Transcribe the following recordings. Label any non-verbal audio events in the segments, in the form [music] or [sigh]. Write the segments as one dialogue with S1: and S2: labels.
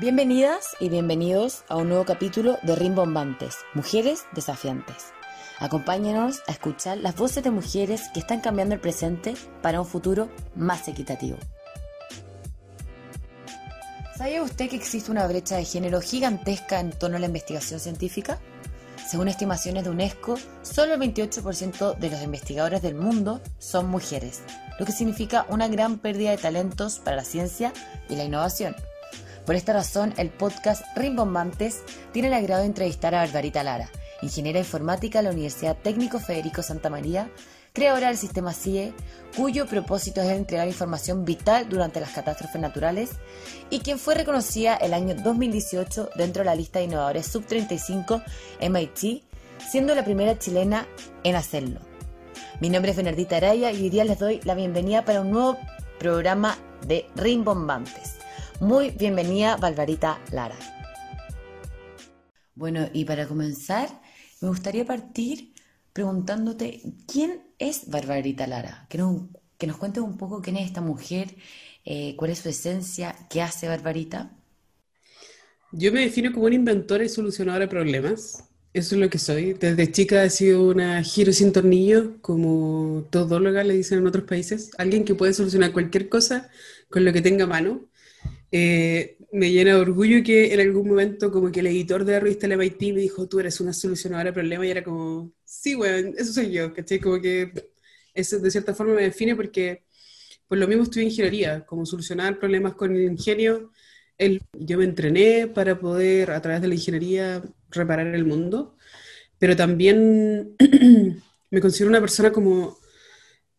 S1: Bienvenidas y bienvenidos a un nuevo capítulo de Rimbombantes, Mujeres Desafiantes. Acompáñenos a escuchar las voces de mujeres que están cambiando el presente para un futuro más equitativo. ¿Sabía usted que existe una brecha de género gigantesca en torno a la investigación científica? Según estimaciones de UNESCO, solo el 28% de los investigadores del mundo son mujeres, lo que significa una gran pérdida de talentos para la ciencia y la innovación. Por esta razón, el podcast Rimbombantes tiene el agrado de entrevistar a Barbarita Lara, ingeniera informática de la Universidad Técnico Federico Santa María, creadora del sistema CIE, cuyo propósito es entregar información vital durante las catástrofes naturales y quien fue reconocida el año 2018 dentro de la lista de innovadores sub-35 MIT, siendo la primera chilena en hacerlo. Mi nombre es Bernardita Araya y hoy día les doy la bienvenida para un nuevo programa de Rimbombantes. Muy bienvenida, Barbarita Lara. Bueno, y para comenzar, me gustaría partir preguntándote quién es Barbarita Lara. Que nos, que nos cuentes un poco quién es esta mujer, eh, cuál es su esencia, qué hace Barbarita.
S2: Yo me defino como una inventora y solucionadora de problemas. Eso es lo que soy. Desde chica he sido una giro sin tornillo, como todóloga le dicen en otros países. Alguien que puede solucionar cualquier cosa con lo que tenga a mano. Eh, me llena de orgullo que en algún momento como que el editor de la revista MIT me dijo, tú eres una solucionadora de problemas y era como, sí, bueno, eso soy yo, ¿cachai? Como que eso de cierta forma me define porque por lo mismo estudié ingeniería, como solucionar problemas con el ingenio. El, yo me entrené para poder a través de la ingeniería reparar el mundo, pero también [clears throat] me considero una persona como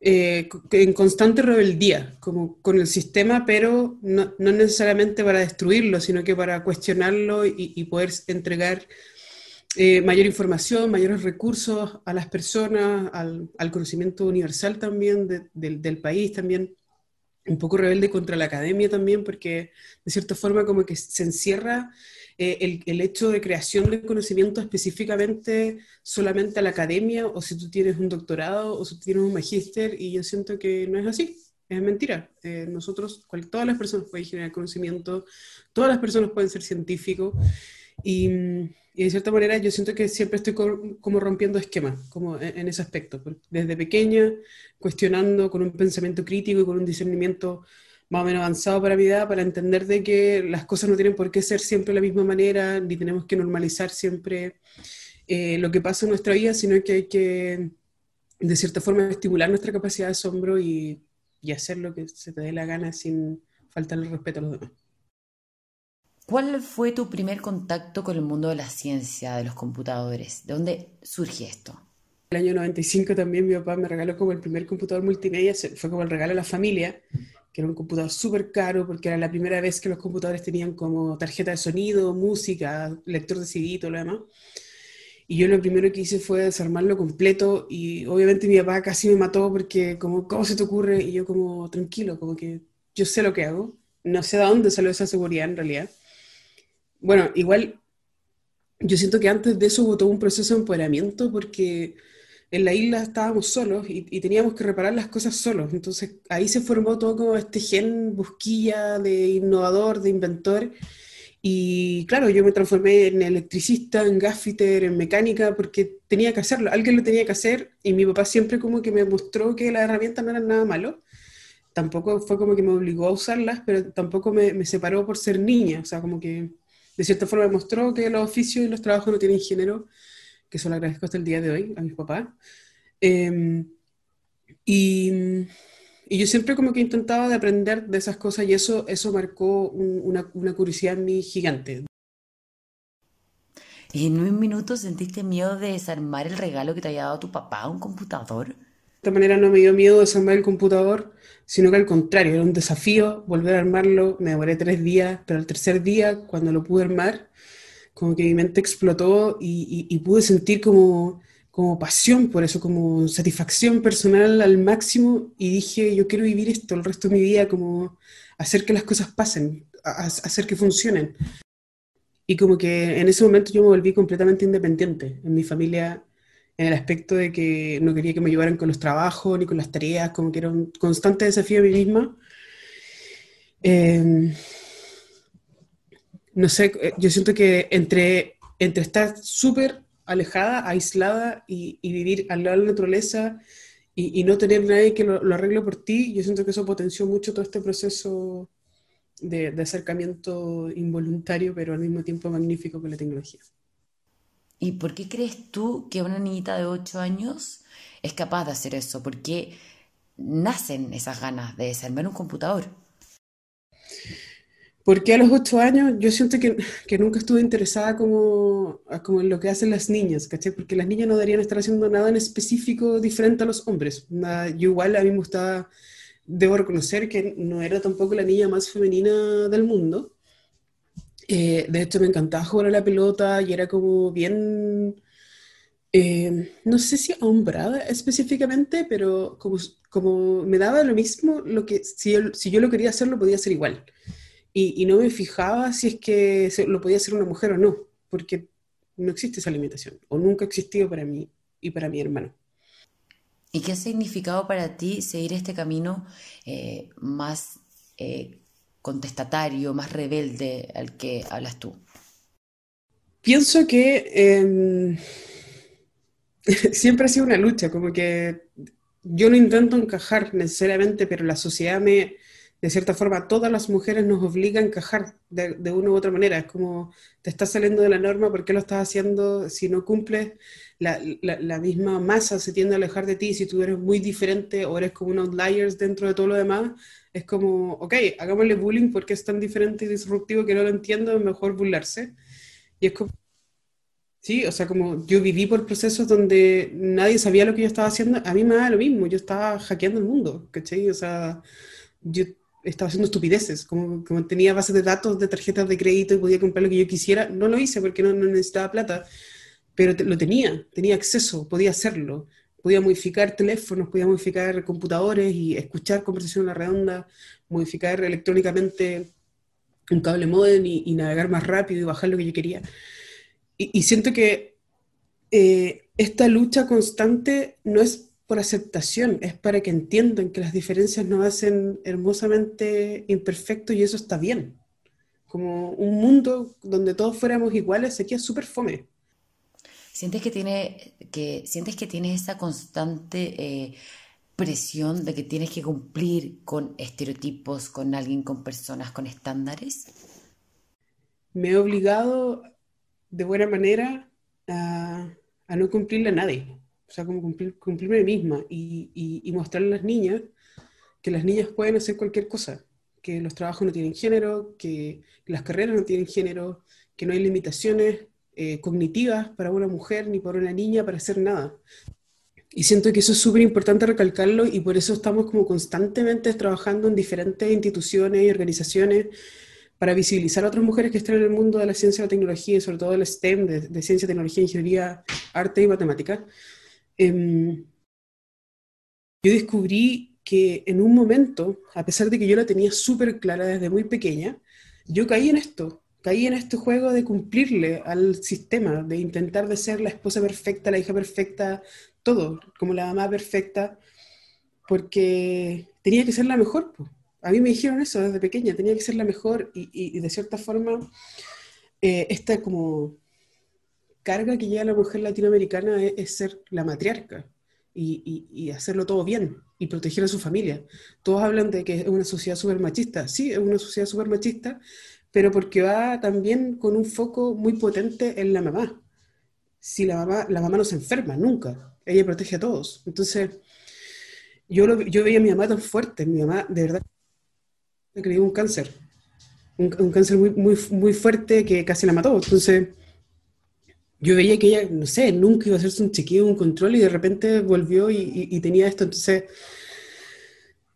S2: eh, en constante rebeldía, como con el sistema, pero no, no, necesariamente para destruirlo, sino que para cuestionarlo y, poder entregar eh, mayor información, mayores recursos a las personas, al, conocimiento universal también de, del país, también un poco rebelde contra la academia también, porque de cierta forma como que se encierra eh, el, hecho de creación de conocimiento específicamente solamente a la academia, o si tú tienes un doctorado, o si tienes un magíster, y yo siento que no es así, es mentira. Eh, nosotros, todas las personas pueden generar conocimiento, todas las personas pueden ser científicos, y, de cierta manera yo siento que siempre estoy como rompiendo esquemas, como en, ese aspecto, desde pequeña, cuestionando con un pensamiento crítico y con un discernimiento más o menos avanzado para mi edad, para entender de que las cosas no tienen por qué ser siempre de la misma manera, ni tenemos que normalizar siempre eh, lo que pasa en nuestra vida, sino que hay que, de cierta forma, estimular nuestra capacidad de asombro y, y hacer lo que se te dé la gana sin faltarle respeto a los demás.
S1: ¿Cuál fue tu primer contacto con el mundo de la ciencia, de los computadores? ¿De dónde surge esto?
S2: El año 95 también mi papá me regaló como el primer computador multimedia, fue como el regalo a la familia que era un computador súper caro porque era la primera vez que los computadores tenían como tarjeta de sonido, música, lector de CD y todo lo demás. Y yo lo primero que hice fue desarmarlo completo y obviamente mi papá casi me mató porque como, ¿cómo se te ocurre? Y yo como, tranquilo, como que yo sé lo que hago. No sé de dónde salió esa seguridad en realidad. Bueno, igual yo siento que antes de eso hubo todo un proceso de empoderamiento porque en la isla estábamos solos y, teníamos que reparar las cosas solos. Entonces ahí se formó todo como este gen busquilla de innovador, de inventor. Y claro, yo me transformé en electricista, en gaffiter, en mecánica, porque tenía que hacerlo, alguien lo tenía que hacer y mi papá siempre como que me mostró que las herramientas no eran nada malo. Tampoco fue como que me obligó a usarlas, pero tampoco me, me separó por ser niña, o sea, como que de cierta forma me mostró que los oficios y los trabajos no tienen género que eso lo agradezco hasta el día de hoy a mis papás. Em, y, y, yo siempre como que intentaba de aprender de esas cosas y eso, eso marcó una, una curiosidad en mí gigante.
S1: ¿Y en un minuto sentiste miedo de desarmar el regalo que te había dado tu papá, un computador? De
S2: esta manera no me dio miedo desarmar el computador, sino que al contrario, era un desafío volver a armarlo. Me demoré tres días, pero el tercer día, cuando lo pude armar, como que mi mente explotó y, pude sentir como, como pasión por eso, como satisfacción personal al máximo y dije, yo quiero vivir esto el resto de mi vida, como hacer que las cosas pasen, hacer que funcionen. Y como que en ese momento yo me volví completamente independiente en mi familia, en el aspecto de que no quería que me ayudaran con los trabajos ni con las tareas, como que era un constante desafío a mí misma. Eh, no sé, eh, yo siento que entre, entre estar súper alejada, aislada y, vivir al lado de la naturaleza y, no tener nadie que lo, arregle por ti, yo siento que eso potenció mucho todo este proceso de, de acercamiento involuntario, pero al mismo tiempo magnífico con la tecnología.
S1: ¿Y por qué crees tú que una niñita de 8 años es capaz de hacer eso? ¿Por qué nacen esas ganas de desarmar un computador?
S2: Porque a los 8 años yo siento que, nunca estuve interesada como, en lo que hacen las niñas, ¿cachai? Porque las niñas no deberían estar haciendo nada en específico diferente a los hombres. Yo igual a mí me gustaba, debo reconocer que no era tampoco la niña más femenina del mundo, eh, de hecho, me encantaba jugar a la pelota y era como bien, eh, no sé si hombrada específicamente, pero como, como me daba lo mismo, lo que, si, yo, si yo lo quería hacer, lo podía hacer igual. Y, no me fijaba si es que lo podía hacer una mujer o no, porque no existe esa limitación, o nunca ha para mí y para mi hermano.
S1: ¿Y qué ha significado para ti seguir este camino eh, más contestatario, más rebelde al que hablas tú?
S2: Pienso que em, [laughs] siempre ha sido una lucha, como que yo no intento encajar necesariamente, pero la sociedad me, de cierta forma, todas las mujeres nos obliga a encajar de, de, una u otra manera. Es como, te estás saliendo de la norma, ¿por qué lo estás haciendo? Si no cumples, la, la, misma masa se tiende a alejar de ti. Si tú eres muy diferente o eres como un outliers dentro de todo lo demás, es como, ok, hagámosle bullying porque es tan diferente y disruptivo que no lo entiendo, mejor burlarse. Y es como, sí, o sea, como yo viví por procesos donde nadie sabía lo que yo estaba haciendo, a mí me da lo mismo, yo estaba hackeando el mundo, ¿cachai? O sea, yo estaba haciendo estupideces, como, como tenía bases de datos de tarjetas de crédito y podía comprar lo que yo quisiera, no lo hice porque no, no necesitaba plata, pero lo tenía, tenía acceso, podía hacerlo podía modificar teléfonos, podía modificar computadores y escuchar conversación en la redonda, modificar electrónicamente un cable modem y, navegar más rápido y bajar lo que yo quería. Y, siento que eh, esta lucha constante no es por aceptación, es para que entiendan que las diferencias nos hacen hermosamente imperfectos y eso está bien. Como un mundo donde todos fuéramos iguales sería súper fome.
S1: ¿Sientes que, tiene, que, ¿sientes que tienes esa constante eh, presión de que tienes que cumplir con estereotipos, con alguien, con personas, con estándares?
S2: Me he obligado de buena manera a, no cumplirle a nadie. O sea, como cumplir, cumplirme misma y mostrarle a las niñas que las niñas pueden hacer cualquier cosa, que los trabajos no tienen género, que las carreras no tienen género, que no hay limitaciones eh, cognitivas para una mujer ni para una niña para hacer nada. Y siento que eso es súper importante recalcarlo y por eso estamos como constantemente trabajando en diferentes instituciones y organizaciones para visibilizar a otras mujeres que están en el mundo de la ciencia y la tecnología y sobre todo del STEM, de, ciencia, tecnología, ingeniería, arte y matemática. Em, yo descubrí que en un momento, a pesar de que yo la tenía súper clara desde muy pequeña, yo caí en esto, caí en este juego de cumplirle al sistema, de intentar de ser la esposa perfecta, la hija perfecta, todo, como la mamá perfecta, porque tenía que ser la mejor. A mí me dijeron eso desde pequeña, tenía que ser la mejor y, de cierta forma eh, esta como carga que lleva la mujer latinoamericana es, ser la matriarca y, y, hacerlo todo bien y proteger a su familia. Todos hablan de que es una sociedad súper machista. Sí, es una sociedad súper machista, pero porque va también con un foco muy potente en la mamá. Si la mamá, la mamá no se enferma, nunca. Ella protege a todos. Entonces, yo, yo veía a mi mamá tan fuerte, mi mamá de verdad me creó un cáncer, un, cáncer muy, muy, muy fuerte que casi la mató. Entonces, yo veía que ella, no sé, nunca iba a hacerse un chequeo, un control y de repente volvió y, tenía esto. Entonces,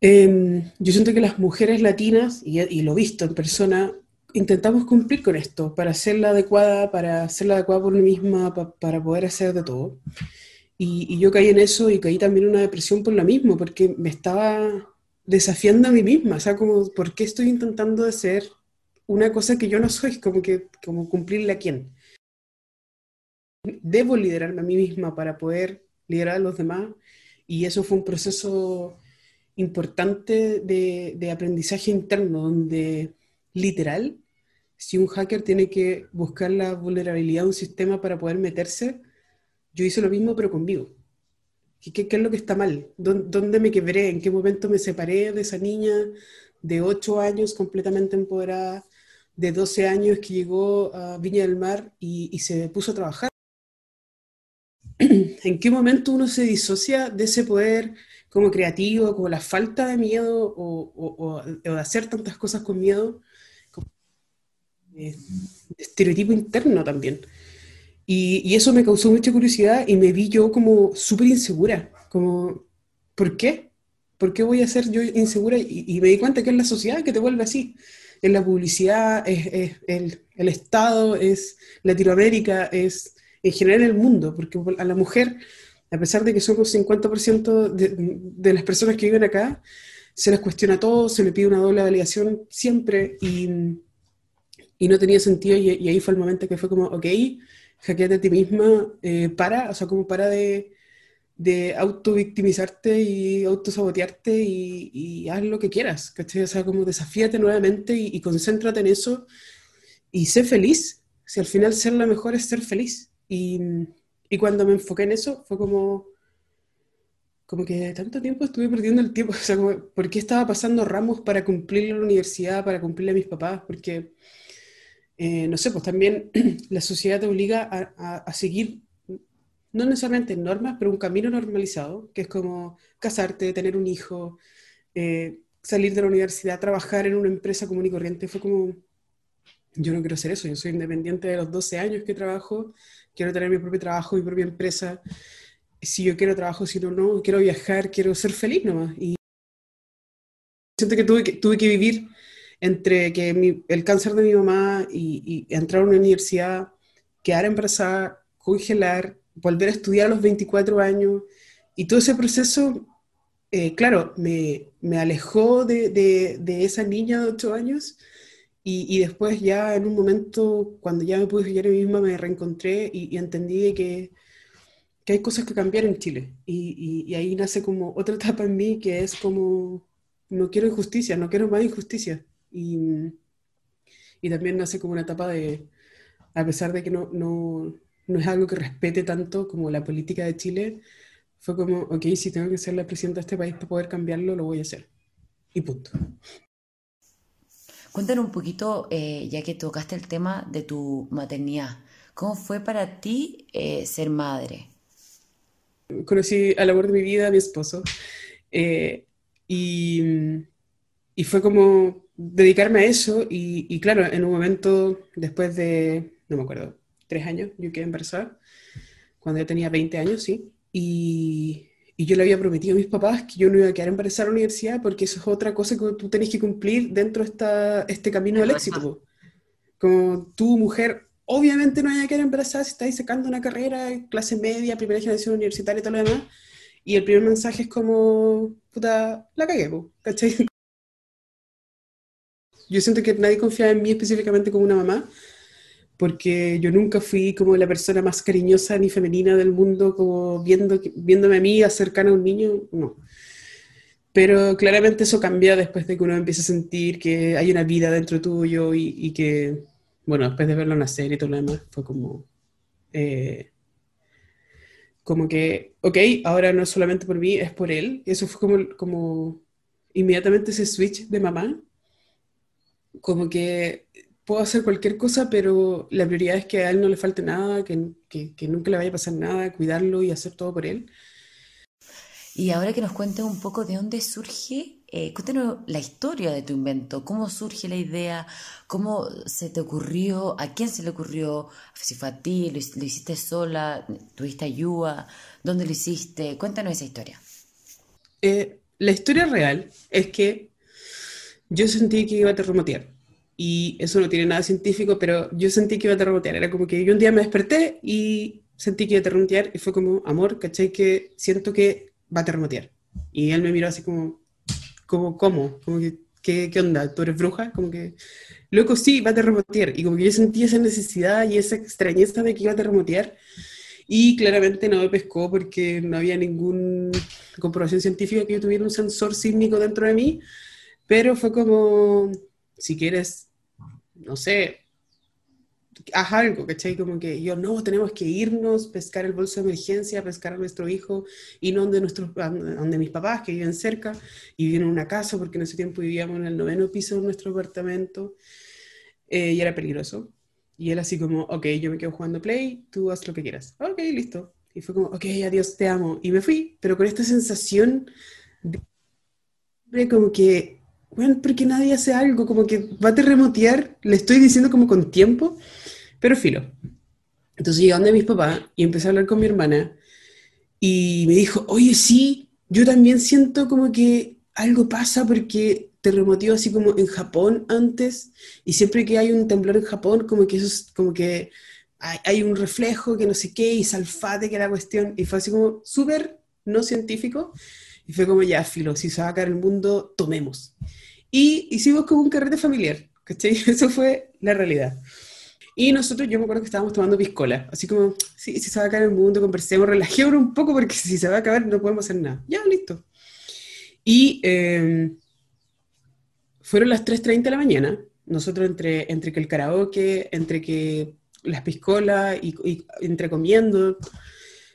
S2: eh, yo siento que las mujeres latinas, y lo he visto en persona, intentamos cumplir con esto, para hacerla adecuada, para hacerla adecuada por mí misma, para poder hacer de todo. Y, yo caí en eso y caí también en una depresión por lo mismo, porque me estaba desafiando a mí misma, o sea, como, ¿por qué estoy intentando ser una cosa que yo no soy? Como que, como cumplirle a quién. Debo liderarme a mí misma para poder liderar a los demás, y eso fue un proceso importante de, de aprendizaje interno, donde literal si un hacker tiene que buscar la vulnerabilidad de un sistema para poder meterse, yo hice lo mismo pero conmigo. ¿Qué, qué, es lo que está mal? ¿Dónde, me quebré? ¿En qué momento me separé de esa niña de 8 años completamente empoderada, de 12 años que llegó a Viña del Mar y se puso a trabajar? [clears throat] ¿En qué momento uno se disocia de ese poder como creativo, como la falta de miedo o, de hacer tantas cosas con miedo, estereotipo interno también. Y, eso me causó mucha curiosidad y me vi yo como súper insegura, como, ¿por qué? ¿Por qué voy a ser yo insegura? Y, me di cuenta que es la sociedad que te vuelve así. Es la publicidad, es, el, el, Estado, es Latinoamérica, es en general el mundo, porque a la mujer a pesar de que somos 50% de, de, las personas que viven acá, se les cuestiona todo, se le pide una doble validación siempre y, y no tenía sentido y, ahí fue el momento que fue como, ok, hackeate a ti misma, eh, para, o sea, como para de, de auto-victimizarte y autosabotearte y, y haz lo que quieras, ¿cachai? O sea, como desafíate nuevamente y, y concéntrate en eso y sé feliz, si al final ser la mejor es ser feliz. Y, y cuando me enfoqué en eso, fue como, como que tanto tiempo estuve perdiendo el tiempo. [laughs] O sea, como, ¿por qué estaba pasando ramos para cumplir la universidad, para cumplirle a mis papás? Porque, eh, no sé, pues también [clears throat] la sociedad te obliga a, a, seguir, no necesariamente normas, pero un camino normalizado, que es como casarte, tener un hijo, eh, salir de la universidad, trabajar en una empresa común y corriente. Fue como, yo no quiero hacer eso, yo soy independiente de los 12 años que trabajo quiero tener mi propio trabajo, mi propia empresa. Si yo quiero trabajo, si no, no, quiero viajar, quiero ser feliz nomás. Y siento que tuve que, tuve que vivir entre que el cáncer de mi mamá y, entrar a una universidad, quedar embarazada, congelar, volver a estudiar a los 24 años. Y todo ese proceso, eh, claro, me, me alejó de, de, de, esa niña de 8 años, y, después ya en un momento, cuando ya me pude pillar a mí misma, me reencontré y, entendí que, que, hay cosas que cambiar en Chile. Y, y, ahí nace como otra [laughs] etapa en mí que es como, no quiero injusticia, no quiero más injusticia. Y, y también nace como una etapa de, a pesar de que no, no, no es algo que respete tanto como la política de Chile, fue como, ok, si tengo que ser la presidenta de este país para poder cambiarlo, lo voy a hacer. Y punto.
S1: Cuéntanos un poquito, eh, ya que tocaste el tema de tu maternidad. ¿Cómo fue para ti eh, ser madre?
S2: Conocí al amor de mi vida, a mi esposo, eh, y, y, fue como dedicarme a eso. Y, y, claro, en un momento, después de, no me acuerdo, tres años, yo quedé embarazada, cuando yo tenía 20 años, sí. Y, y yo le había prometido a mis papás que yo no iba a quedar embarazada a la universidad porque eso es otra cosa que tú tenés que cumplir dentro de esta, este camino del éxito. Como tu mujer, obviamente no vaya a quedar embarazada si estás sacando una carrera, clase media, primera generación universitaria y todo lo demás. Y el primer mensaje es como, puta, la cagué, ¿cachai? Yo siento que nadie confía en mí específicamente como una mamá, porque yo nunca fui como la persona más cariñosa ni femenina del mundo, como viendo, viéndome a mí cercana a un niño, no. Pero claramente eso cambia después de que uno empieza a sentir que hay una vida dentro tuyo y, y que, bueno, después de verlo nacer y todo lo demás, fue como, eh, como que, ok, ahora no es solamente por mí, es por él. Eso fue como, como inmediatamente ese switch de mamá, como que puedo hacer cualquier cosa, pero la prioridad es que a él no le falte nada, que, que, nunca le vaya a pasar nada, cuidarlo y hacer todo por él.
S1: Y ahora que nos cuentes un poco de dónde surge, eh, cuéntanos la historia de tu invento, cómo surge la idea, cómo se te ocurrió, a quién se le ocurrió, si fue a ti, lo, hiciste sola, tuviste ayuda, dónde lo hiciste, cuéntanos esa historia.
S2: Eh, la historia real es que yo sentí que iba a terremotear y eso no tiene nada científico, pero yo sentí que iba a terremotear. Era como que yo un día me desperté y sentí que iba a terremotear y fue como, amor, ¿cachai? Que siento que va a terremotear. Y él me miró así como, como ¿cómo? Como que, ¿qué, ¿qué onda? ¿Tú eres bruja? Como que, loco, sí, va a terremotear. Y como que yo sentí esa necesidad y esa extrañeza de que iba a terremotear. Y claramente no me pescó porque no había ninguna comprobación científica que yo tuviera un sensor sísmico dentro de mí. Pero fue como, si quieres, no sé, haz algo, ¿cachai? Como que yo, no, tenemos que irnos, pescar el bolso de emergencia, pescar a nuestro hijo, y no donde, nuestros, donde mis papás, que viven cerca, y viven en una casa, porque en ese tiempo vivíamos en el noveno piso de nuestro apartamento, eh, y era peligroso. Y él así como, ok, yo me quedo jugando Play, tú haz lo que quieras. Ok, listo. Y fue como, ok, adiós, te amo. Y me fui, pero con esta sensación de como que, bueno, porque nadie hace algo, como que va a terremotear, le estoy diciendo como con tiempo, pero filo. Entonces llegué donde mis papás y empecé a hablar con mi hermana y me dijo, oye, sí, yo también siento como que algo pasa porque terremoteó así como en Japón antes y siempre que hay un temblor en Japón como que eso es como que hay, un reflejo que no sé qué y salfate que la cuestión y fue así como súper no científico y fue como ya filo, si se va a caer el mundo, tomemos. Y hicimos como un carrete familiar, ¿cachai? [laughs] Eso fue la realidad. Y nosotros, yo me acuerdo que estábamos tomando piscola, así como, sí, si se va a caer el mundo, conversemos, relajémonos un poco porque [laughs] si se va a acabar no podemos hacer nada. Ya, listo. Y em, fueron las 3.30 de la mañana, nosotros entre, entre que el karaoke, entre que las piscolas y, y, entre comiendo,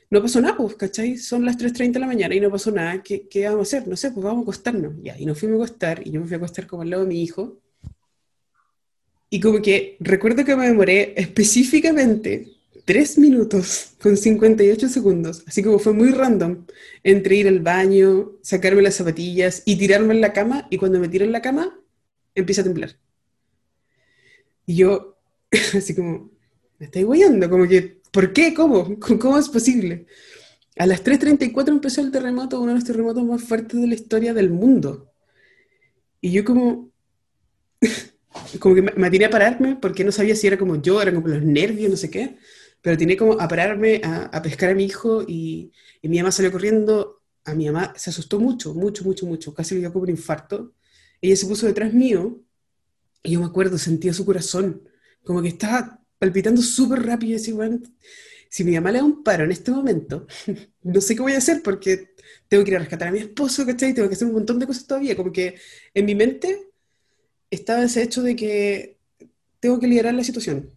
S2: no pasó nada, pues, ¿cachai? Son las 3.30 de la mañana y no pasó nada, ¿Qué, ¿qué, vamos a hacer? No sé, pues vamos a acostarnos. Ya, y nos fuimos a acostar y yo me fui a acostar como al lado de mi hijo y como que recuerdo que me demoré específicamente 3 minutos con 58 segundos, así como fue muy random, entre ir al baño, sacarme las zapatillas y tirarme en la cama, y cuando me tiro en la cama, empieza a temblar. Y yo, [laughs] así como, me estoy guayando, como que, ¿por qué? ¿Cómo? ¿Cómo es posible? A las 3.34 empezó el terremoto, uno de los terremotos más fuertes de la historia del mundo. Y yo como, [laughs] como que me, atiné a pararme porque no sabía si era como yo, era como los nervios, no sé qué, pero tenía como a pararme a, pescar a mi hijo y, mi mamá salió corriendo, a mi mamá se asustó mucho, mucho, mucho, mucho, casi le dio como un infarto. Ella se puso detrás mío y yo me acuerdo, sentía su corazón, como que estaba palpitando súper rápido y decía, bueno, si mi mamá le da un paro en este momento, [laughs] no sé qué voy a hacer porque tengo que ir a rescatar a mi esposo, ¿cachai? Tengo que hacer un montón de cosas todavía, como que en mi mente estaba ese hecho de que tengo que liderar la situación,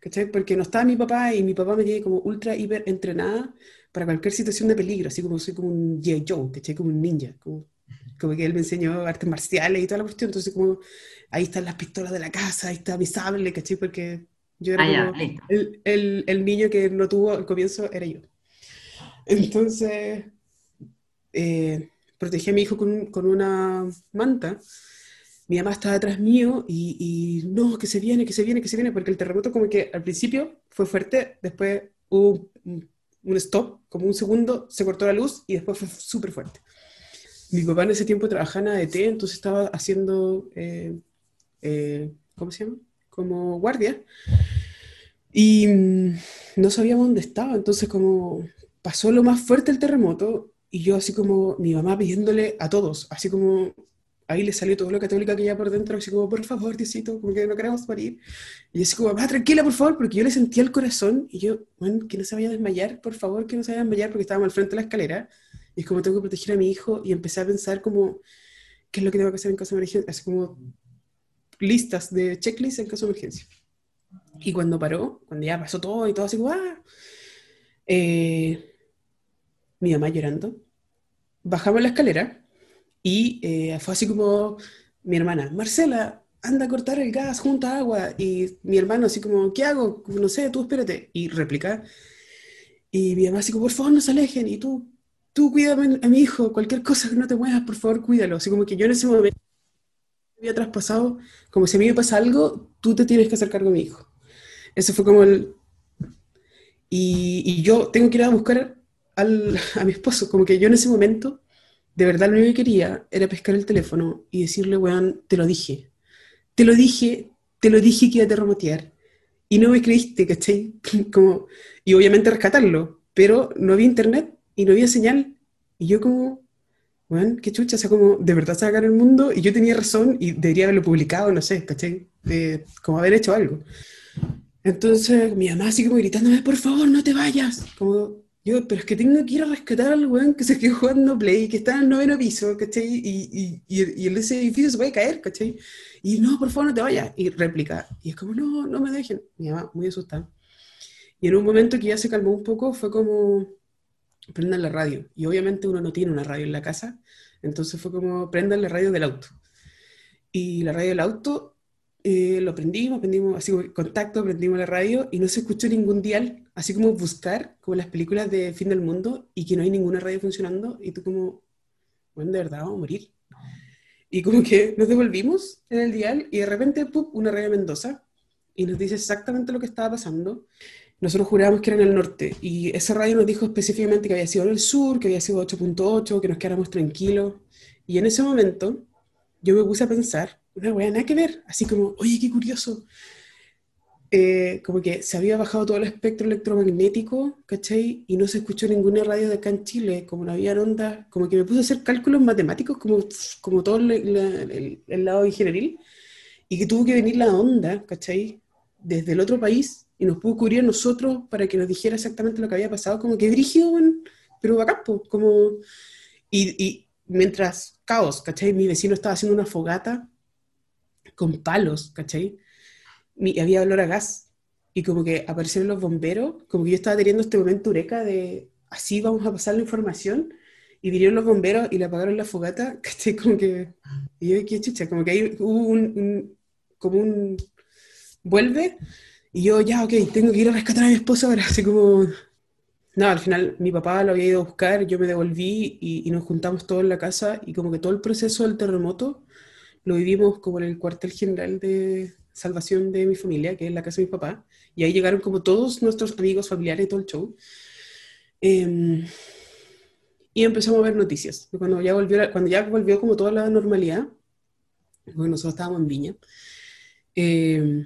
S2: ¿cachai? Porque no estaba mi papá y mi papá me tiene como ultra, hiper entrenada para cualquier situación de peligro, así como soy como un J. Joe, ¿cachai? Como un ninja, como, como, que él me enseñó artes marciales y toda la cuestión, entonces como ahí están las pistolas de la casa, ahí está mi sable, ¿cachai? Porque yo era ah, como el, el, el, niño que no tuvo al comienzo, era yo. Entonces, eh, protegí a mi hijo con, con una manta mi mamá estaba atrás mío y, no, que se viene, que se viene, que se viene, porque el terremoto como que al principio fue fuerte, después hubo un, stop, como un segundo, se cortó la luz y después fue súper fuerte. Mi papá en ese tiempo trabajaba en ADT, entonces estaba haciendo, eh, eh, ¿cómo se llama? Como guardia. Y mm, no sabíamos dónde estaba, entonces como pasó lo más fuerte el terremoto y yo así como mi mamá pidiéndole a todos, así como ahí le salió todo lo católica que ya por dentro, así como, por favor, Diosito, como que no queremos morir. Y así como, va, tranquila, por favor, porque yo le sentía el corazón y yo, bueno, que no se vaya a desmayar, por favor, que no se vaya a desmayar, porque estábamos al frente de la escalera. Y es como, tengo que proteger a mi hijo y empecé a pensar como, ¿qué es lo que tengo que hacer en caso de emergencia? Así como listas de checklist en caso de emergencia. Y cuando paró, cuando ya pasó todo y todo así como, ah, eh, mi mamá llorando, bajamos la escalera y eh, fue así como mi hermana, Marcela, anda a cortar el gas, junta agua. Y mi hermano así como, ¿qué hago? No sé, tú espérate. Y replica. Y mi mamá así como, por favor, no se alejen. Y tú, tú cuídame a mi hijo, cualquier cosa que no te muevas, por favor, cuídalo. Así como que yo en ese momento había traspasado, como si a mí me pasa algo, tú te tienes que hacer cargo de mi hijo. Ese fue como el... Y, y yo tengo que ir a buscar al, [laughs] a mi esposo, como que yo en ese momento de verdad lo único que quería era pescar el teléfono y decirle, weón, te lo dije. Te lo dije, te lo dije que iba a terremotear. Y no me creíste, ¿cachai? [laughs] Como, y obviamente rescatarlo, pero no había internet y no había señal. Y yo como, weón, qué chucha, o sea, como, de verdad se el mundo y yo tenía razón y debería haberlo publicado, no sé, ¿cachai? como haber hecho algo. Entonces mi mamá así como gritándome, por favor, no te vayas. Como, Yo, pero es que tengo que ir a rescatar al weón que se quedó jugando Play, que está en el noveno piso, ¿cachai? Y, y, y, y ese edificio se puede caer, ¿cachai? Y no, por favor, no te vayas. Y réplica. Y es como, no, no me dejen. Mi mamá, muy asustada. Y en un momento que ya se calmó un poco, fue como, prendan la radio. Y obviamente uno no tiene una radio en la casa, entonces fue como, prendan la radio del auto. Y la radio del auto eh, lo prendimos, prendimos así como contacto, prendimos la radio y no se escuchó ningún dial, así como buscar, como las películas de fin del mundo, y que no hay ninguna radio funcionando, y tú como, bueno, de verdad vamos a morir. Y como que nos devolvimos en el dial y de repente, ¡pup!, una radio Mendoza, y nos dice exactamente lo que estaba pasando. Nosotros jurábamos que era en el norte, y ese radio nos dijo específicamente que había sido en el sur, que había sido 8.8, que nos quedáramos tranquilos. Y en ese momento yo me puse a pensar, una weá nada que ver, así como, oye, qué curioso. Eh, como que se había bajado todo el espectro electromagnético, ¿cachai? Y no se escuchó ninguna radio de acá en Chile, como no había ondas, como que me puse a hacer cálculos matemáticos, como, como todo el, el, lado ingenieril, y que tuvo que venir la onda, ¿cachai? Desde el otro país, y nos pudo cubrir a nosotros para que nos dijera exactamente lo que había pasado, como que brígido, pero bacán, como... Y, y mientras caos, ¿cachai? Mi vecino estaba haciendo una fogata con palos, ¿cachai? Y había olor a gas. Y como que aparecieron los bomberos, como que yo estaba teniendo este momento eureka de así vamos a pasar la información. Y vinieron los bomberos y le apagaron la fogata, [laughs] ¿cachai? Como que. Y yo, qué chucha, como que ahí hubo un, como un. Vuelve. Y yo, ya, ok, tengo que ir a rescatar a mi esposa ahora, [laughs] así como. No, al final mi papá lo había ido a buscar, yo me devolví y, y, nos juntamos todos en la casa y como que todo el proceso del terremoto lo vivimos como en el cuartel general de salvación de mi familia, que es la casa de mi papá, y ahí llegaron como todos nuestros amigos, familiares todo el show. Eh, y empezamos a ver noticias. Cuando ya volvió, cuando ya volvió como toda la normalidad, bueno, nosotros estábamos en Viña, eh,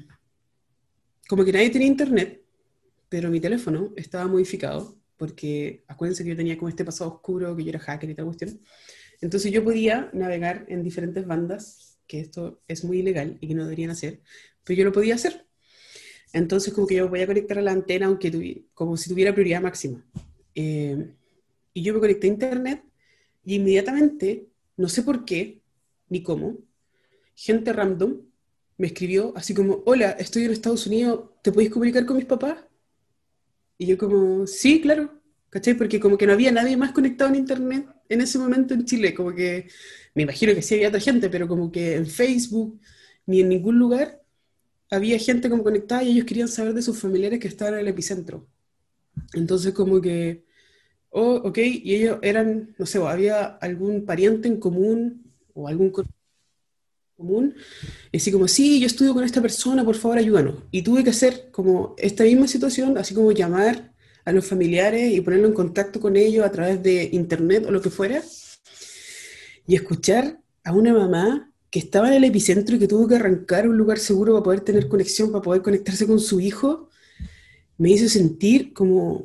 S2: como que nadie tenía internet, pero mi teléfono estaba modificado, porque acuérdense que yo tenía como este pasado oscuro, que yo era hacker y tal cuestión. Entonces yo podía navegar en diferentes bandas, que esto es muy ilegal y que no deberían hacer, pero yo lo podía hacer. Entonces como que yo voy a conectar a la antena aunque como si tuviera prioridad máxima. Eh, y yo me conecté a internet y inmediatamente, no sé por qué ni cómo, gente random me escribió así como, hola, estoy en Estados Unidos, ¿te podéis comunicar con mis papás? Y yo como, sí, claro, ¿cachai? Porque como que no había nadie más conectado en internet en ese momento en Chile, como que me imagino que sí había otra gente, pero como que en Facebook ni en ningún lugar había gente como conectada y ellos querían saber de sus familiares que estaban en el epicentro. Entonces como que, oh, ok, y ellos eran, no sé, había algún pariente en común o algún común, y así como, sí, yo estudio con esta persona, por favor ayúdanos. Y tuve que hacer como esta misma situación, así como llamar a los familiares y ponerlo en contacto con ellos a través de internet o lo que fuera, y escuchar a una mamá que estaba en el epicentro y que tuvo que arrancar un lugar seguro para poder tener conexión, para poder conectarse con su hijo, me hizo sentir como,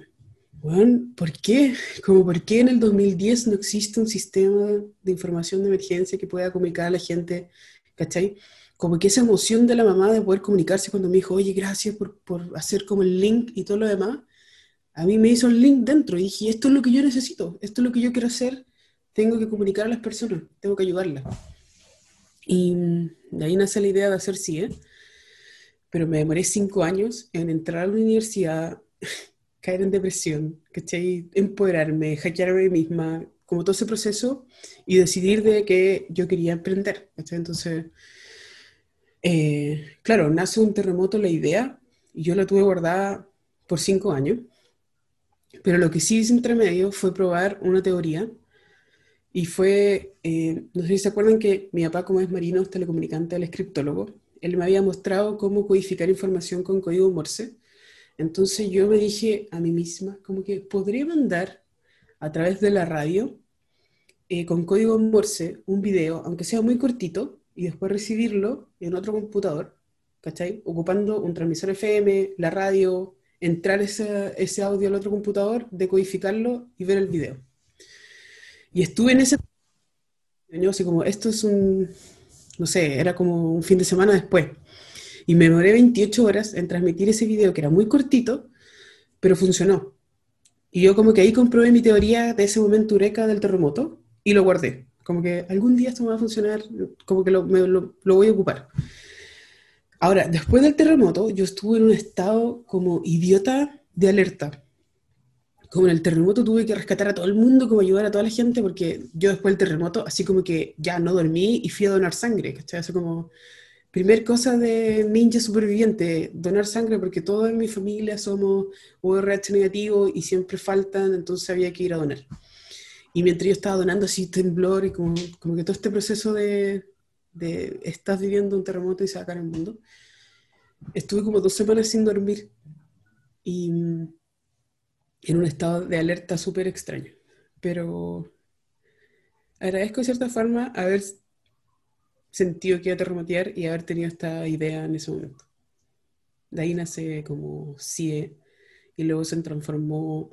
S2: bueno, ¿por qué? Como, ¿por qué en el 2010 no existe un sistema de información de emergencia que pueda comunicar a la gente, ¿cachai? Como que esa emoción de la mamá de poder comunicarse cuando me dijo, oye, gracias por, por hacer como el link y todo lo demás, a mí me hizo el link dentro y dije, esto es lo que yo necesito, esto es lo que yo quiero hacer, tengo que comunicar a las personas, tengo que ayudarlas. Y de ahí nace la idea de hacer CIE, pero me demoré cinco años en entrar a la universidad, [laughs] caer en depresión, ¿cachai? Empoderarme, hackearme a mí misma, como todo ese proceso, y decidir de que yo quería emprender, ¿cachai? Entonces, eh, claro, nace un terremoto la idea, y yo la tuve guardada por cinco años, pero lo que sí hice entre medio fue probar una teoría y fue, eh, no sé si se acuerdan que mi papá, como es marino, telecomunicante, el escriptólogo, él me había mostrado cómo codificar información con código Morse. Entonces yo me dije a mí misma, como que podría mandar a través de la radio eh, con código Morse un video, aunque sea muy cortito, y después recibirlo en otro computador, ¿cachai? Ocupando un transmisor FM, la radio, entrar ese, ese audio al otro computador, decodificarlo y ver el video. Y estuve en ese... Así como, esto es un, no sé, era como un fin de semana después. Y me demoré 28 horas en transmitir ese video que era muy cortito, pero funcionó. Y yo como que ahí comprobé mi teoría de ese momento eureka del terremoto y lo guardé. Como que algún día esto me va a funcionar, como que lo, lo, lo voy a ocupar. Ahora, después del terremoto, yo estuve en un estado como idiota de alerta. Como en el terremoto tuve que rescatar a todo el mundo, como ayudar a toda la gente, porque yo después del terremoto, así como que ya no dormí y fui a donar sangre, ¿cachai? Eso como, primer cosa de ninja superviviente, donar sangre, porque todos en mi familia somos URH negativo y siempre faltan, entonces había que ir a donar. Y mientras yo estaba donando así temblor y como, como que todo este proceso de, de estás viviendo un terremoto y se el mundo, estuve como dos semanas sin dormir y en un estado de alerta súper extraño. Pero agradezco de cierta forma haber sentido que iba a terremotear y haber tenido esta idea en ese momento. De ahí nace como CIE y luego se transformó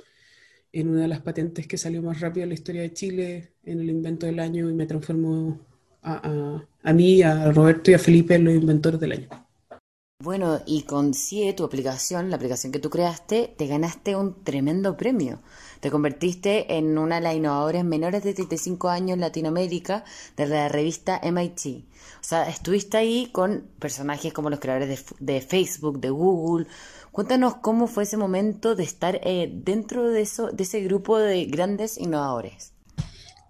S2: en una de las patentes que salió más rápido en la historia de Chile, en el invento del año y me transformó a, a, mí, a Roberto y a Felipe los inventores del año.
S1: Bueno, y con CIE, tu aplicación, la aplicación que tú creaste, te ganaste un tremendo premio. Te convertiste en una de las innovadoras menores de 35 años en Latinoamérica de la revista MIT. O sea, estuviste ahí con personajes como los creadores de, Facebook, de Google. Cuéntanos cómo fue ese momento de estar eh, dentro de, eso, de ese grupo de grandes innovadores.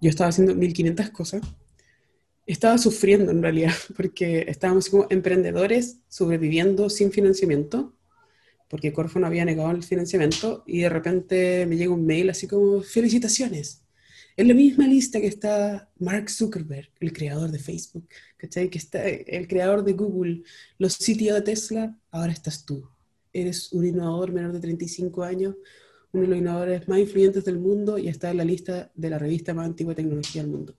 S2: Yo estaba haciendo 1500 cosas estaba sufriendo en realidad, [laughs] porque estábamos como emprendedores sobreviviendo sin financiamiento, porque Corfo no había negado el financiamiento, y de repente me llega un mail así como, felicitaciones. En la misma lista que está Mark Zuckerberg, el creador de Facebook. Que está el creador de Google, los sitios de Tesla, ahora estás tú. Eres un innovador menor de 35 años, uno de los innovadores más influyentes del mundo y está en la lista de la revista más antigua de tecnología del mundo.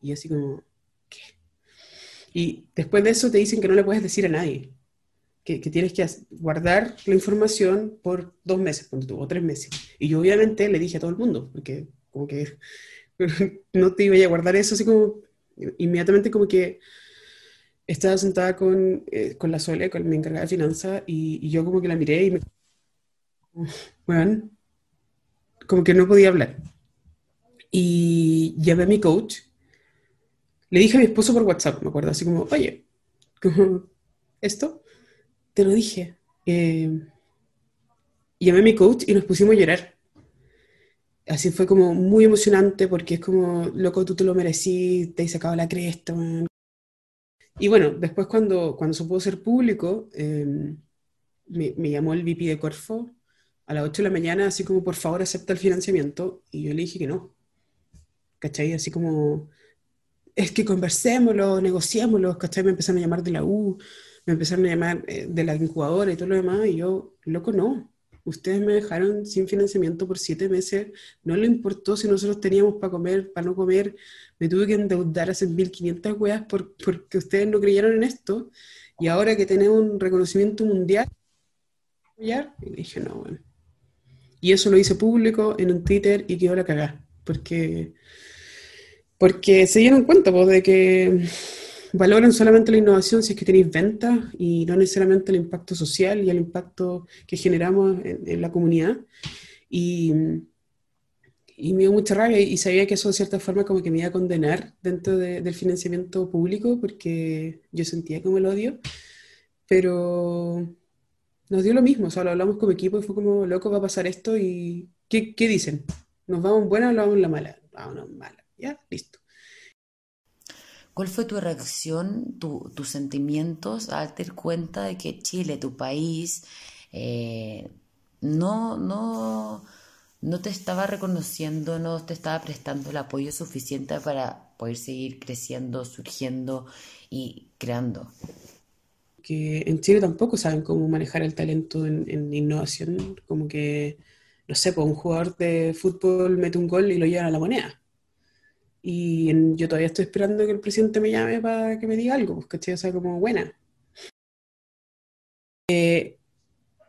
S2: Y así como, y después de eso te dicen que no le puedes decir a nadie, que, tienes que guardar la información por dos meses, o tres meses. Y yo obviamente le dije a todo el mundo, porque como que [laughs] no te iba a guardar eso, así como inmediatamente como que estaba sentada con, eh, con la Sole, con mi encargada de finanzas, y, y, yo como que la miré y me... Bueno, como que no podía hablar. Y llamé a mi coach le dije a mi esposo por WhatsApp, me acuerdo, así como, oye, esto, te lo dije. Eh, llamé a mi coach y nos pusimos a llorar. Así fue como muy emocionante porque es como, loco, tú te lo merecí, te he sacado la cresta. Y bueno, después cuando, cuando se pudo ser público, em, me, me, llamó el VP de Corfo a las 8 de la mañana, así como, por favor, acepta el financiamiento. Y yo le dije que no. ¿Cachai? Así como, es que conversémoslo, negociémoslo, ¿cachai? Me empezaron a llamar de la U, me empezaron a llamar eh, de la incubadora y todo lo demás, y yo, loco, no. Ustedes me dejaron sin financiamiento por siete meses, no le importó si nosotros teníamos para comer, para no comer, me tuve que endeudar hace 1.500 weas por, porque ustedes no creyeron en esto, y ahora que tenemos un reconocimiento mundial, y dije, no, bueno. Y eso lo hice público en un Twitter y quedó la cagada, porque porque se dieron cuenta pues, de que valoran solamente la innovación si es que tenéis ventas y no necesariamente el impacto social y el impacto que generamos en, la comunidad. Y, y, me dio mucha rabia y sabía que eso de cierta forma como que me iba a condenar dentro del financiamiento público porque yo sentía como el odio, pero nos dio lo mismo, o sea, lo hablamos como equipo y fue como, loco, va a pasar esto y ¿qué, qué dicen? ¿Nos vamos buena o nos vamos la mala? Vámonos mala ya, listo.
S1: ¿Cuál fue tu reacción, tus sentimientos al darte cuenta de que Chile, tu país, eh, no, no, no te estaba reconociendo, no te estaba prestando el apoyo suficiente para poder seguir creciendo, surgiendo y creando?
S2: Que en Chile tampoco saben cómo manejar el talento en, en innovación, como que, no sé, pues un jugador de fútbol mete un gol y lo lleva a la moneda y yo todavía estoy esperando que el presidente me llame para que me diga algo, pues. O sea, como buena. Eh,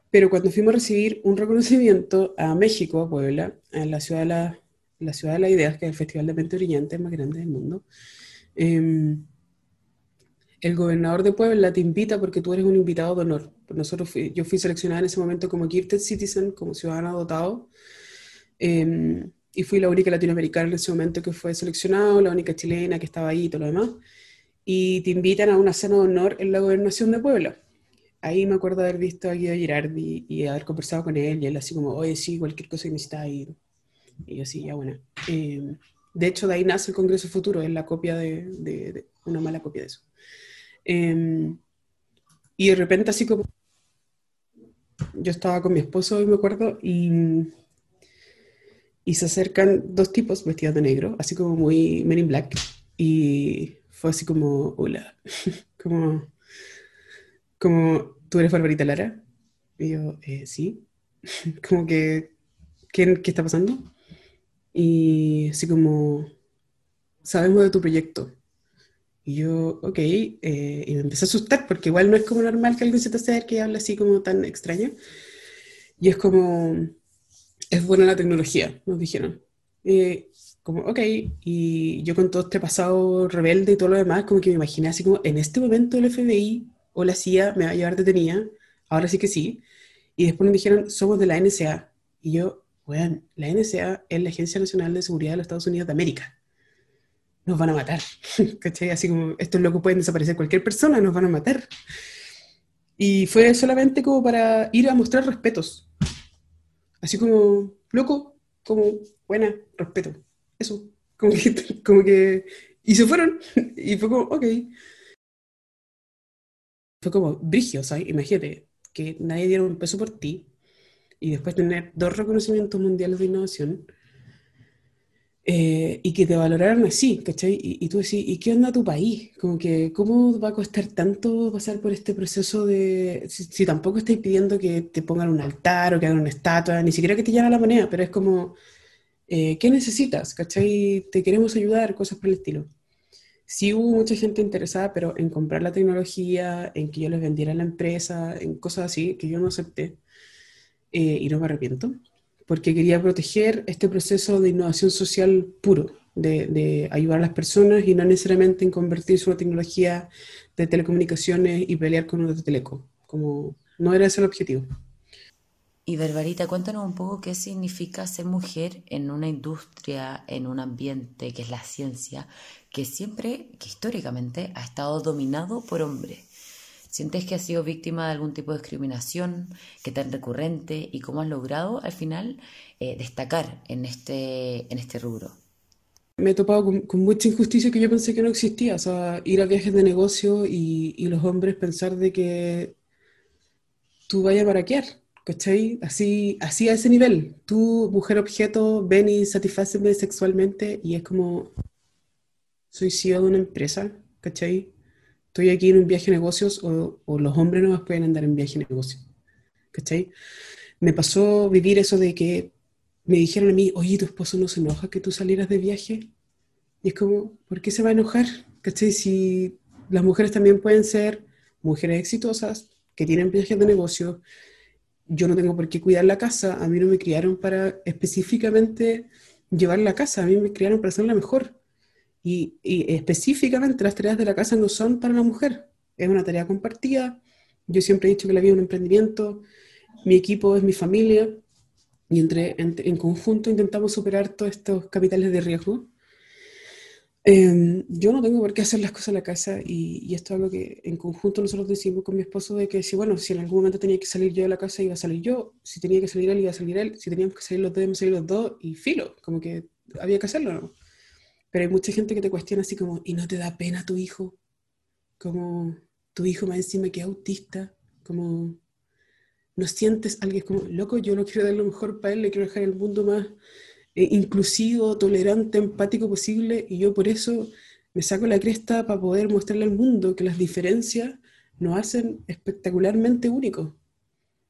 S2: pero cuando fuimos a recibir un reconocimiento a México, a Puebla, en la ciudad de la, la ciudad de las ideas, que es el Festival de Mente Brillante más grande del mundo, em, el gobernador de Puebla te invita porque tú eres un invitado de honor. Nosotros yo fui seleccionada en ese momento como Gifted Citizen, como ciudadano dotado, Em, y fui la única latinoamericana en ese momento que fue seleccionado, la única chilena que estaba ahí y todo lo demás. Y te invitan a una cena de honor en la gobernación de Puebla. Ahí me acuerdo haber visto a Guido Girardi y haber conversado con él y él así como, oye, sí, cualquier cosa que necesitas. Y, y yo sí, ya bueno. Em, de hecho, de ahí nace el Congreso Futuro, es la copia de, de, una mala copia de eso. Em, y de repente así como yo estaba con mi esposo y me acuerdo y, y se acercan dos tipos vestidos de negro, así como muy Men in Black y fue así como hola, [laughs] como como tú eres Barbarita Lara y yo eh, sí, [laughs] como que ¿qué, ¿qué está pasando? Y así como sabemos de tu proyecto y yo, ok, eh, y me empecé a asustar porque igual no es como normal que alguien se te acerque y hable así como tan extraño. Y es como, es buena la tecnología, nos dijeron. como, ok, y yo con todo este pasado rebelde y todo lo demás, como que me imaginé así como, en este momento el FBI o la CIA me va a llevar detenida, ahora sí que sí. Y después nos dijeron, somos de la NSA. Y yo, bueno, la NSA es la Agencia Nacional de Seguridad de los Estados Unidos de América nos van a matar. [laughs] ¿Cachai? Así como estos locos pueden desaparecer cualquier persona, nos van a matar. Y fue solamente como para ir a mostrar respetos. Así como, loco, como, buena, respeto. Eso. Como que, [laughs] como que, y se fueron. [laughs] Y fue como, ok. Fue como, brigio, ¿sabes? Imagínate que nadie diera un peso por ti y después tener dos reconocimientos mundiales de innovación eh, y que te valoraran así, ¿cachai? Y, tú decís, ¿y qué onda tu país? Como que, ¿cómo va a costar tanto pasar por este proceso de, si, tampoco estáis pidiendo que te pongan un altar o que hagan una estatua, ni siquiera que te llamen la moneda, pero es como, eh, ¿qué necesitas? ¿Cachai? Te queremos ayudar, cosas por el estilo. Sí hubo mucha gente interesada, pero en comprar la tecnología, en que yo les vendiera la empresa, en cosas así, que yo no acepté eh, y no me arrepiento porque quería proteger este proceso de innovación social puro, de, ayudar a las personas y no necesariamente en convertirse en una tecnología de telecomunicaciones y pelear con de teleco, como no era ese el objetivo.
S1: Y Barbarita, cuéntanos un poco qué significa ser mujer en una industria, en un ambiente que es la ciencia, que siempre, que históricamente ha estado dominado por hombres. ¿Sientes que has sido víctima de algún tipo de discriminación? ¿Qué tan recurrente? ¿Y cómo has logrado al final eh, destacar en este, en este rubro?
S2: Me he topado con, mucha injusticia que yo pensé que no existía. O sea, ir a viajes de negocio y, y los hombres pensar de que tú vayas a baraquear. ¿Cachai? Así, así a ese nivel. Tú, mujer objeto, ven y satisfáceme sexualmente y es como, soy CEO de una empresa, ¿cachai? Estoy aquí en un viaje de negocios o, los hombres no pueden andar en viaje de negocios. ¿Cachai? Me pasó vivir eso de que me dijeron a mí, oye, tu esposo no se enoja que tú salieras de viaje. Y es como, ¿por qué se va a enojar? ¿Cachai? Si las mujeres también pueden ser mujeres exitosas, que tienen viajes de negocio, yo no tengo por qué cuidar la casa, a mí no me criaron para específicamente llevar la casa, a mí me criaron para hacerla mejor. Y, específicamente las tareas de la casa no son para la mujer, es una tarea compartida. Yo siempre he dicho que la vida es un emprendimiento, mi equipo es mi familia y entre, en, conjunto intentamos superar todos estos capitales de riesgo. Em, yo no tengo por qué hacer las cosas en la casa y, esto es algo que en conjunto nosotros decimos con mi esposo de que si, bueno, si en algún momento tenía que salir yo de la casa, iba a salir yo, si tenía que salir él, iba a salir él, si teníamos que salir los dos, íbamos a salir los dos y filo, como que había que hacerlo. ¿no? Pero hay mucha gente que te cuestiona así como, ¿y no te da pena tu hijo? Como tu hijo más encima que es autista, como no sientes alguien como, loco, yo no quiero dar lo mejor para él, le quiero dejar el mundo más eh, inclusivo, tolerante, empático posible, y yo por eso me saco la cresta para poder mostrarle al mundo que las diferencias nos hacen espectacularmente únicos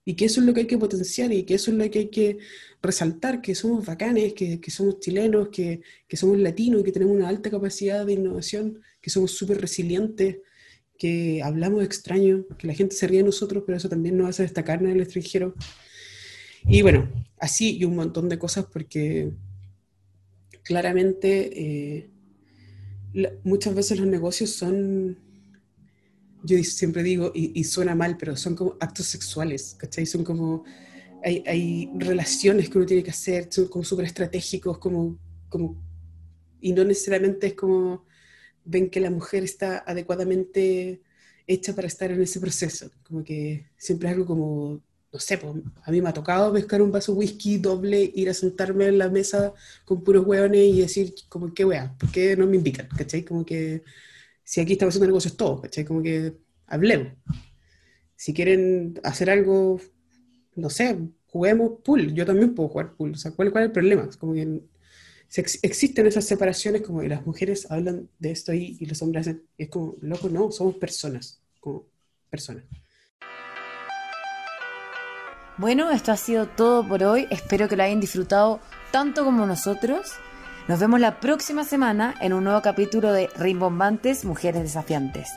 S2: y que eso es lo que hay que potenciar y que eso es lo que hay que resaltar, que somos bacanes, que, que somos chilenos, que, que, somos latinos que tenemos una alta capacidad de innovación, que somos súper resilientes, que hablamos extraño, que la gente se ríe de nosotros, pero eso también nos hace destacar en el extranjero. Y bueno, así y un montón de cosas porque claramente eh, muchas veces los negocios son yo siempre digo, y, suena mal, pero son como actos sexuales, ¿cachai? Son como hay, hay, relaciones que uno tiene que hacer, son como súper estratégicos, como, como, y no necesariamente es como ven que la mujer está adecuadamente hecha para estar en ese proceso. Como que siempre es algo como, no sé, pues, a mí me ha tocado pescar un vaso de whisky doble, ir a sentarme en la mesa con puros hueones y decir, como, ¿qué wea? ¿Por qué no me invitan? ¿Cachai? Como que si aquí estamos haciendo negocios todos. Como que hablemos. Si quieren hacer algo, no sé, juguemos pool. Yo también puedo jugar pool. O sea, ¿cuál, cuál es el problema? como que existen esas separaciones como que las mujeres hablan de esto ahí y los hombres hacen, y es como, loco, no, somos personas, como personas.
S1: Bueno, esto ha sido todo por hoy. Espero que lo hayan disfrutado tanto como nosotros. Nos vemos la próxima semana en un nuevo capítulo de Rimbombantes Mujeres Desafiantes.